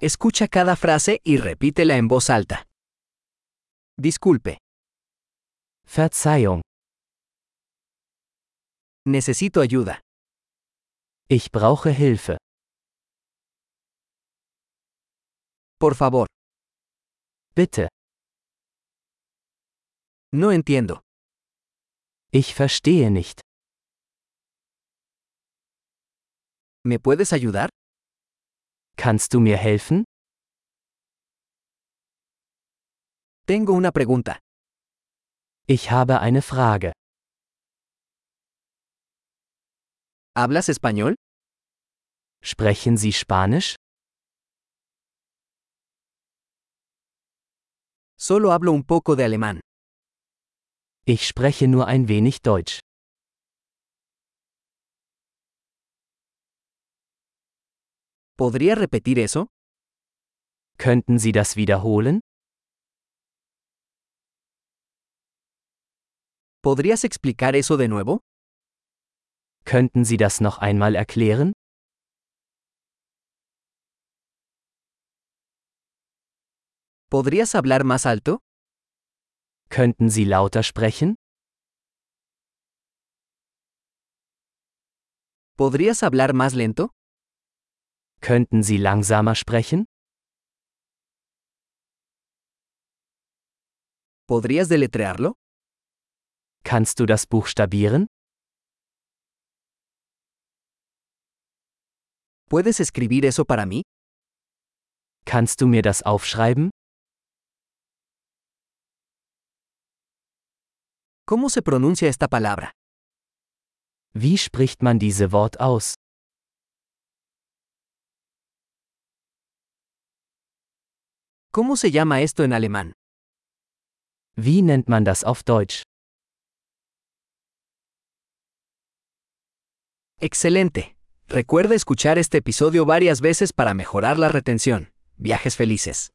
Escucha cada frase y repítela en voz alta. Disculpe, Verzeihung, necesito ayuda. ich brauche Hilfe. Por favor, Bitte, no entiendo. ich verstehe nicht. ¿Me puedes ayudar? Kannst du mir helfen? Tengo una pregunta. Ich habe eine Frage. ¿Hablas español? Sprechen Sie Spanisch? Solo hablo un poco de alemán. Ich spreche nur ein wenig Deutsch. ¿Podría repetir eso? Könnten Sie das wiederholen? ¿Podrías explicar eso de nuevo? Könnten Sie das noch einmal erklären? ¿Podrías hablar más alto? Könnten Sie lauter sprechen? ¿Podrías hablar más lento? Könnten Sie langsamer sprechen? ¿Podrías deletrearlo? Kannst du das buchstabieren? ¿Puedes escribir eso para mí? Kannst du mir das aufschreiben? ¿Cómo se pronuncia esta palabra? Wie spricht man diese Wort aus? ¿Cómo se llama esto en alemán? Wie nennt man das auf Deutsch? Excelente. Recuerda escuchar este episodio varias veces para mejorar la retención. Viajes felices.